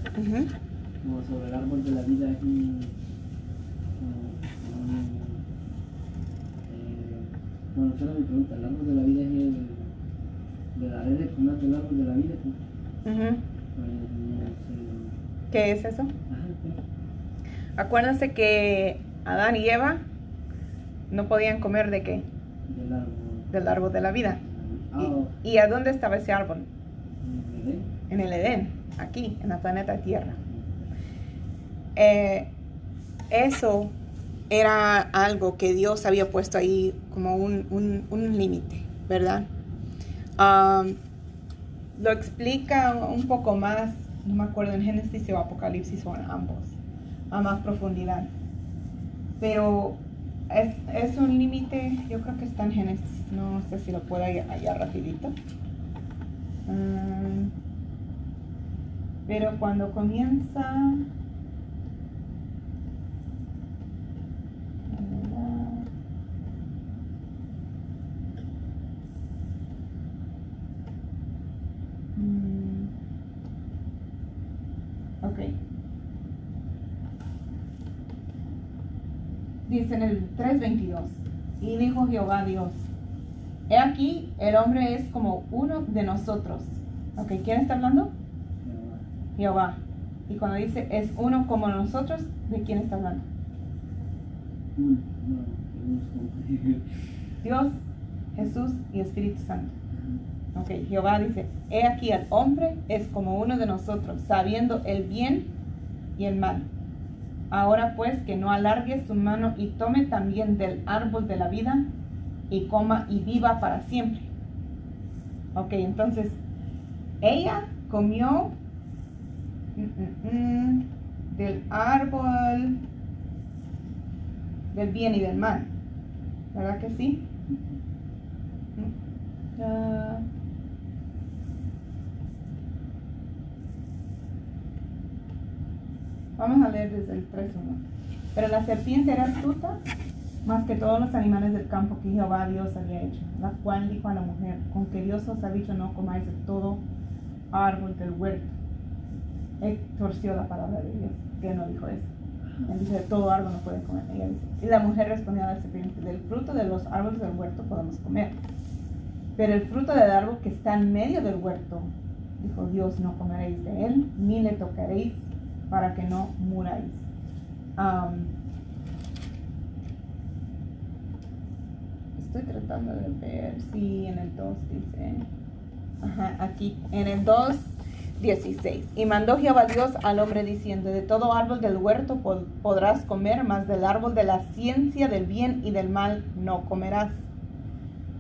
como sobre el árbol de la vida es un, eh, bueno, esa era mi pregunta, el árbol de la vida es el, de la red comer del árbol de la vida. Uh ¿Qué es eso? Acuérdense que Adán y Eva no podían comer de qué? Del árbol. De la vida. ¿Y, ¿Y, a dónde estaba ese árbol? En el Edén. En el Edén, aquí, en la planeta Tierra. Eh, eso era algo que Dios había puesto ahí como un, límite, ¿verdad? Um, lo explica un poco más, no me acuerdo en Génesis o Apocalipsis en ambos, a más profundidad. Pero es, un límite, yo creo que está en Génesis, no sé si lo puedo allá, rapidito. Um, pero cuando comienza dice en el 3.22, y dijo Jehová Dios, he aquí, el hombre es como uno de nosotros. Ok, ¿quién está hablando? Jehová. Y cuando dice es uno como nosotros, ¿de quién está hablando? Dios, Jesús y Espíritu Santo. Ok, Jehová dice, he aquí el hombre es como uno de nosotros, sabiendo el bien y el mal. Ahora pues que no alargue su mano y tome también del árbol de la vida y coma y viva para siempre. Ok, entonces ella comió mm, mm, mm, del árbol del bien y del mal. ¿Verdad que sí? Vamos a leer desde el 3.1. Pero la serpiente era astuta más que todos los animales del campo que Jehová Dios había hecho, la cual dijo a la mujer, con que Dios os ha dicho no comáis de todo árbol del huerto. Él torció la palabra de Dios, que no dijo eso. Él dice, todo árbol no pueden comer. Ella dice, y la mujer respondió a la serpiente, del fruto de los árboles del huerto podemos comer. Pero el fruto del árbol que está en medio del huerto, dijo Dios, no comeréis de él, ni le tocaréis para que no muráis. estoy tratando de ver si en el 2 dice. Ajá, aquí, en el 2, 16. Y mandó Jehová Dios al hombre diciendo: De todo árbol del huerto podrás comer, mas del árbol de la ciencia del bien y del mal no comerás.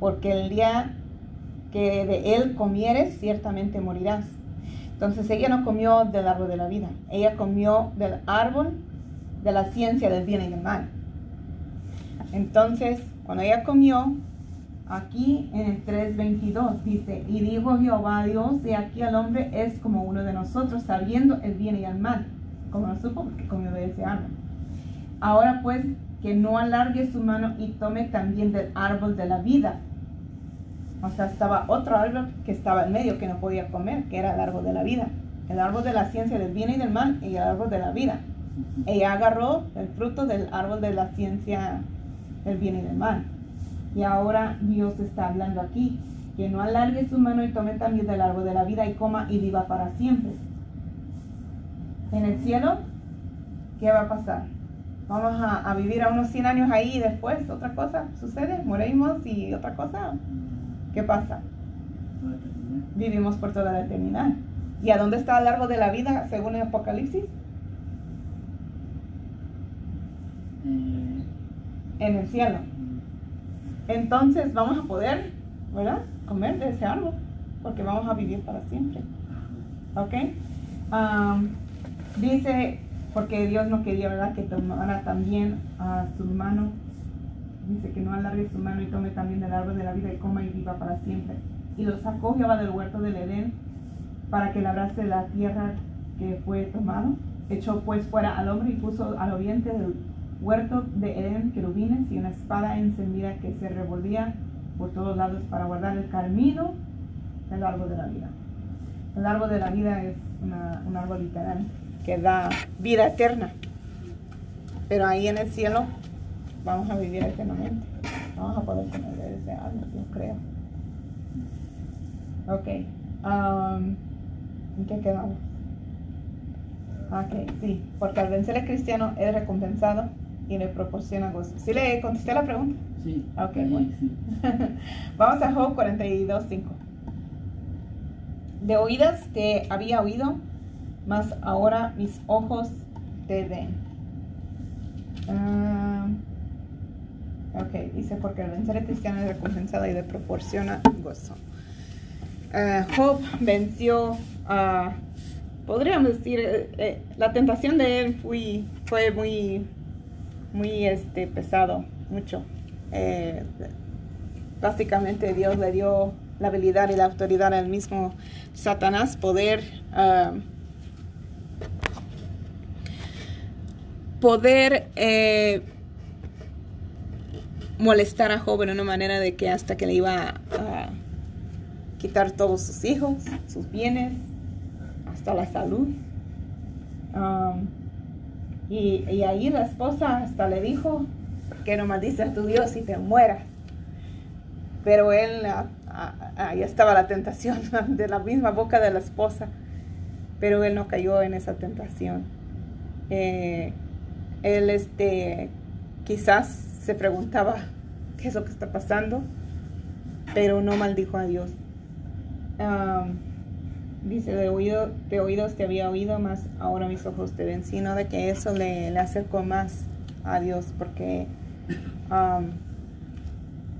Porque el día que de él comieres, ciertamente morirás. Entonces ella no comió del árbol de la vida, ella comió del árbol de la ciencia del bien y del mal. Entonces, cuando ella comió, aquí en el 3.22 dice, y dijo Jehová Dios, y aquí el hombre es como uno de nosotros, sabiendo el bien y el mal, como no supo porque comió de ese árbol. Ahora pues, que no alargue su mano y tome también del árbol de la vida. O sea, estaba otro árbol que estaba en medio que no podía comer, que era el árbol de la vida. El árbol de la ciencia del bien y del mal y el árbol de la vida. Ella agarró el fruto del árbol de la ciencia el bien y del mal. Y ahora Dios está hablando aquí, que no alargue su mano y tome también del árbol de la vida y coma y viva para siempre. En el cielo, ¿qué va a pasar? Vamos a, vivir a unos 100 años ahí y después otra cosa sucede, morimos y otra cosa. ¿Qué pasa? Vivimos por toda la eternidad. ¿Y a dónde está el árbol de la vida según el Apocalipsis? en el cielo. Entonces vamos a poder, ¿verdad? Comer de ese árbol, porque vamos a vivir para siempre. ¿Ok? dice, porque Dios no quería, ¿verdad? Que tomara también a su mano. Dice que no alargue su mano y tome también del árbol de la vida y coma y viva para siempre. Y lo sacó Jehová del huerto del Edén para que labrase la tierra que fue tomado. Echó pues fuera al hombre y puso al oriente del huerto de Edén, querubines y una espada encendida que se revolvía por todos lados para guardar el camino del árbol de la vida. El árbol de la vida es un árbol literal que da vida eterna. Pero ahí en el cielo vamos a vivir eternamente. Vamos a poder comer ese árbol, yo creo. Ok. Um, ¿En qué quedamos? Ok, sí. Porque al vencer al cristiano es recompensado y le proporciona gozo. ¿Sí le contesté la pregunta? Sí. Ok, bueno. Vamos a Job 42, 5. De oídas te había oído, mas ahora mis ojos te ven. Ah, ok, dice porque el vencer cristiano es recompensado y le proporciona gozo. Ah, Job venció a, podríamos decir, eh, eh, la tentación de él fue, muy muy este, pesado, mucho. Básicamente Dios le dio la habilidad y la autoridad al mismo Satanás poder poder molestar a Job en una manera de que hasta que le iba a quitar todos sus hijos, sus bienes, hasta la salud. Ah, y, ahí la esposa hasta le dijo que no maldice a tu Dios y te mueras. Pero él, ahí estaba la tentación de la misma boca de la esposa, pero él no cayó en esa tentación. Eh, él este, quizás se preguntaba qué es lo que está pasando, pero no maldijo a Dios. Dice, de, oído, de oídos te había oído, más ahora mis ojos te ven, sino de que eso le, le acercó más a Dios, porque um,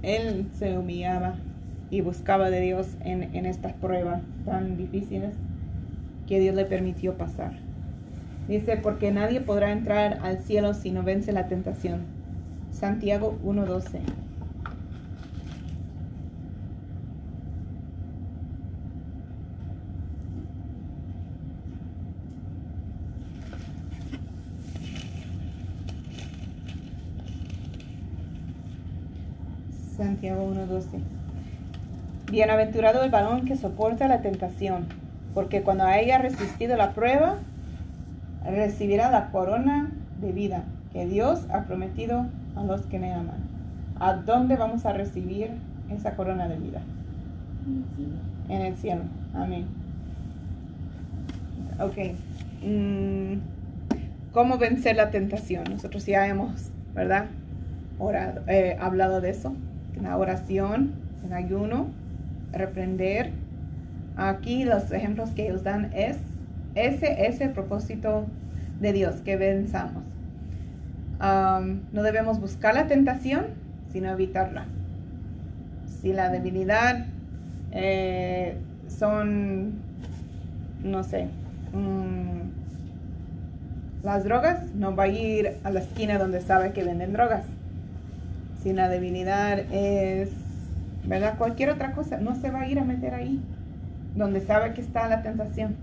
él se humillaba y buscaba de Dios en, en estas pruebas tan difíciles que Dios le permitió pasar. Dice, porque nadie podrá entrar al cielo si no vence la tentación. Santiago 1.12. Santiago 1.12. Bienaventurado el varón que soporta la tentación, porque cuando haya resistido la prueba, recibirá la corona de vida que Dios ha prometido a los que me aman. ¿A dónde vamos a recibir esa corona de vida? En el cielo. Amén. Ok. Mm, ¿Cómo vencer la tentación? Nosotros ya hemos, ¿verdad? Eh, hablado de eso. En la oración, en ayuno, reprender. Aquí los ejemplos que ellos dan es ese es el propósito de Dios, que venzamos. no debemos buscar la tentación, sino evitarla. Si la debilidad eh, son, no sé, mm, las drogas, no va a ir a la esquina donde sabe que venden drogas. Si la debilidad es, ¿verdad? Cualquier otra cosa, no se va a ir a meter ahí, donde sabe que está la tentación.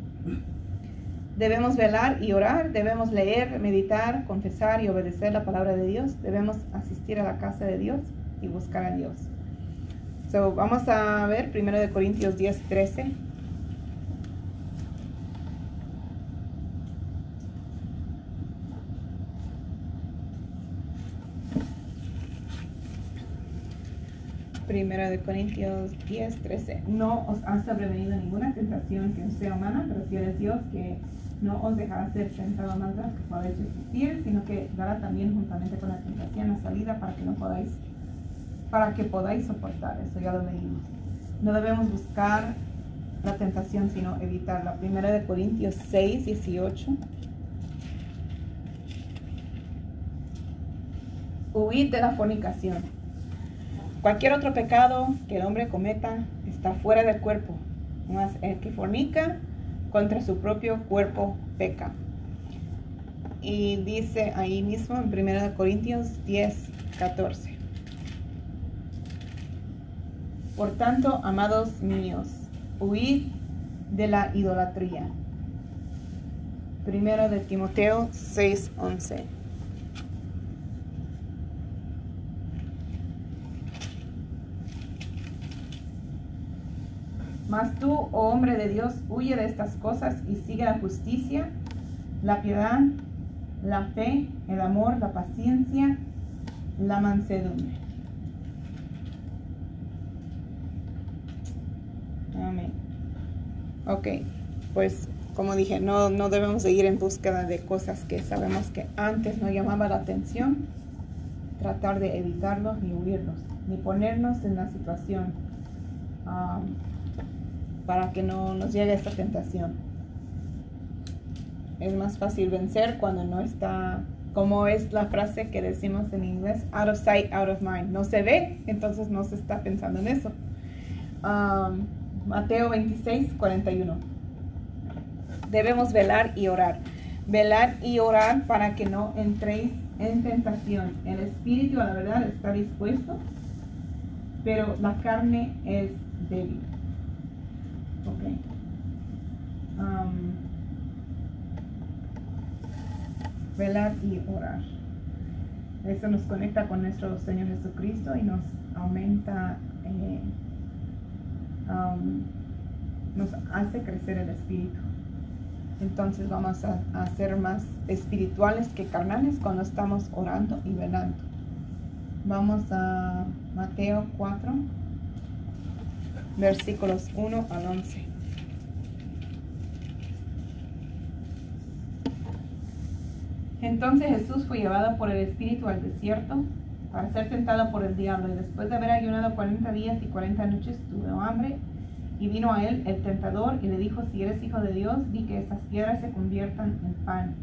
Debemos velar y orar, debemos leer, meditar, confesar y obedecer la palabra de Dios. Debemos asistir a la casa de Dios y buscar a Dios. So, vamos a ver 1 de Corintios 10, 13. Primera de Corintios 10, 13. No os ha sobrevenido ninguna tentación que sea humana, pero fiel es Dios que no os dejará ser tentado más de que podáis resistir, sino que dará también juntamente con la tentación la salida para que no podáis, para que podáis soportar. Eso ya lo leímos. No debemos buscar la tentación, sino evitarla. Primera de Corintios 6, 18. Huid de la fornicación. Cualquier otro pecado que el hombre cometa está fuera del cuerpo. Más el que fornica contra su propio cuerpo peca. Y dice ahí mismo en 1 Corintios 10, 14. Por tanto, amados míos, huid de la idolatría. Primero de Timoteo 6, 11. Mas tú, oh hombre de Dios, huye de estas cosas y sigue la justicia, la piedad, la fe, el amor, la paciencia, la mansedumbre. Amén. Ok, pues como dije, no, no debemos de ir en búsqueda de cosas que sabemos que antes no llamaba la atención, tratar de evitarlos ni huirlos, ni ponernos en la situación. Para que no nos llegue esta tentación. Es más fácil vencer cuando no está, como es la frase que decimos en inglés, out of sight, out of mind. No se ve, entonces no se está pensando en eso. Um, Mateo 26, 41. Debemos velar y orar. Velar y orar para que no entréis en tentación. El espíritu, a la verdad, está dispuesto, pero la carne es débil. Ok. velar y orar. Eso nos conecta con nuestro Señor Jesucristo y nos aumenta, eh, nos hace crecer el espíritu. Entonces vamos a, a, ser más espirituales que carnales cuando estamos orando y velando. Vamos a Mateo 4 versículos 1 al 11. Entonces Jesús fue llevado por el Espíritu al desierto para ser tentado por el diablo y después de haber ayunado 40 días y 40 noches tuvo hambre y vino a él el tentador y le dijo, si eres hijo de Dios, di que estas piedras se conviertan en pan.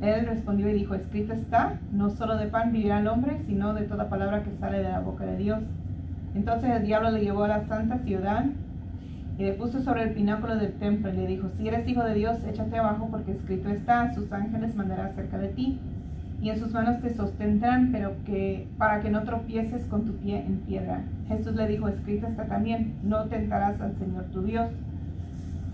Él respondió y dijo, escrito está, no solo de pan vivirá el hombre, sino de toda palabra que sale de la boca de Dios. Entonces el diablo le llevó a la santa ciudad y le puso sobre el pináculo del templo y le dijo, si eres hijo de Dios, échate abajo porque escrito está, sus ángeles mandará cerca de ti y en sus manos te sostendrán, pero que para que no tropieces con tu pie en piedra. Jesús le dijo, escrito está también, no tentarás al Señor tu Dios.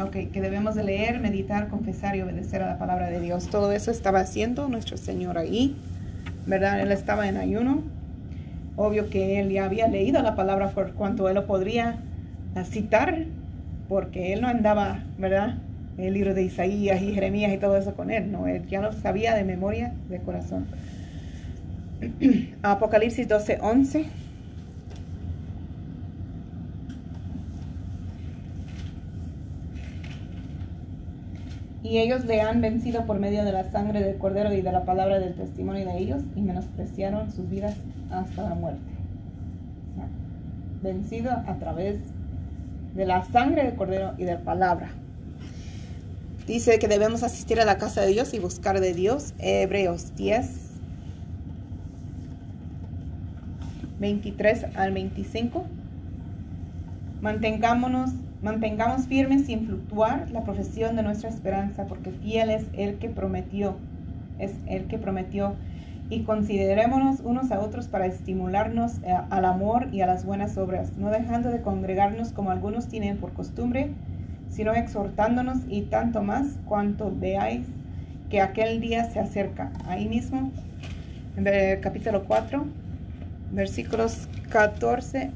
Ok, que debemos de leer, meditar, confesar y obedecer a la palabra de Dios. Todo eso estaba haciendo nuestro Señor ahí, ¿verdad? Él estaba en ayuno. Obvio que él ya había leído la palabra por cuanto él lo podría citar, porque él no andaba, ¿verdad? El libro de Isaías y Jeremías y todo eso con él, no, él ya lo sabía de memoria, de corazón. Apocalipsis 12, 11. Y ellos le han vencido por medio de la sangre del cordero y de la palabra del testimonio de ellos y menospreciaron sus vidas hasta la muerte. vencido a través de la sangre del cordero y de la palabra. Dice que debemos asistir a la casa de Dios y buscar de Dios. Hebreos 10, 23 al 25. Mantengámonos Mantengamos firmes sin fluctuar la profesión de nuestra esperanza, porque fiel es el que prometió, es el que prometió. Y considerémonos unos a otros para estimularnos eh, al amor y a las buenas obras, no dejando de congregarnos como algunos tienen por costumbre, sino exhortándonos y tanto más cuanto veáis que aquel día se acerca. Ahí mismo, en capítulo 4, versículos 14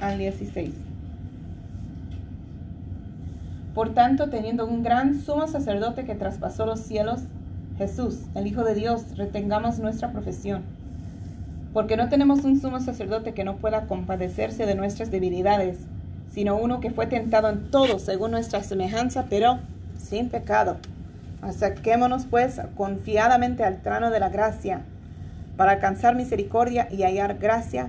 al 16. Por tanto, teniendo un gran sumo sacerdote que traspasó los cielos, Jesús, el Hijo de Dios, retengamos nuestra profesión. Porque no tenemos un sumo sacerdote que no pueda compadecerse de nuestras debilidades, sino uno que fue tentado en todo según nuestra semejanza, pero sin pecado. Acerquémonos pues confiadamente al trano de la gracia, para alcanzar misericordia y hallar gracia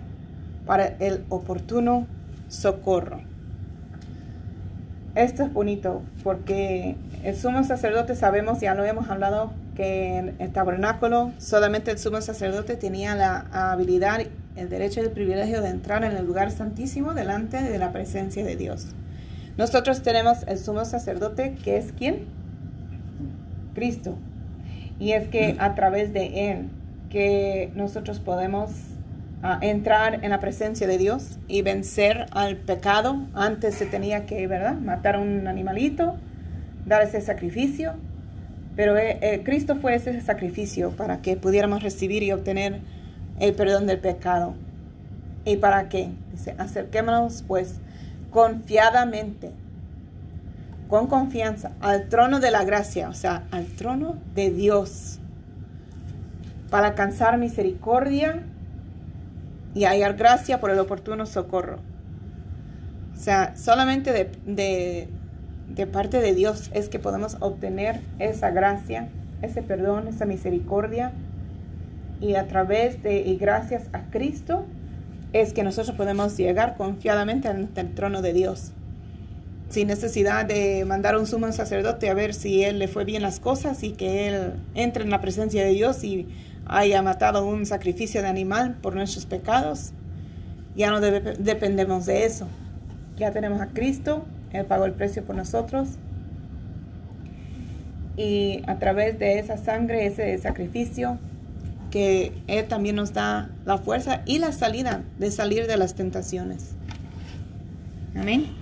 para el oportuno socorro. Esto es bonito porque el sumo sacerdote sabemos, ya lo hemos hablado, que en el tabernáculo solamente el sumo sacerdote tenía la habilidad, el derecho y el privilegio de entrar en el lugar santísimo delante de la presencia de Dios. Nosotros tenemos el sumo sacerdote que es quién? Cristo. Y es que a través de él que nosotros podemos entrar en la presencia de Dios y vencer al pecado. Antes se tenía que, ¿verdad? Matar a un animalito, dar ese sacrificio. Pero eh, eh, Cristo fue ese sacrificio para que pudiéramos recibir y obtener el perdón del pecado. ¿Y para qué? Dice, acerquémonos pues confiadamente, con confianza, al trono de la gracia, o sea, al trono de Dios, para alcanzar misericordia y hallar gracia por el oportuno socorro. O sea, solamente de, de, parte de Dios es que podemos obtener esa gracia, ese perdón, esa misericordia. Y a través de y gracias a Cristo es que nosotros podemos llegar confiadamente el trono de Dios. Sin necesidad de mandar un sumo sacerdote a ver si él le fue bien las cosas y que él entre en la presencia de Dios y haya matado un sacrificio de animal por nuestros pecados, ya no dependemos de eso. Ya tenemos a Cristo, Él pagó el precio por nosotros. Y a través de esa sangre, ese sacrificio, que Él también nos da la fuerza y la salida de salir de las tentaciones. Amén.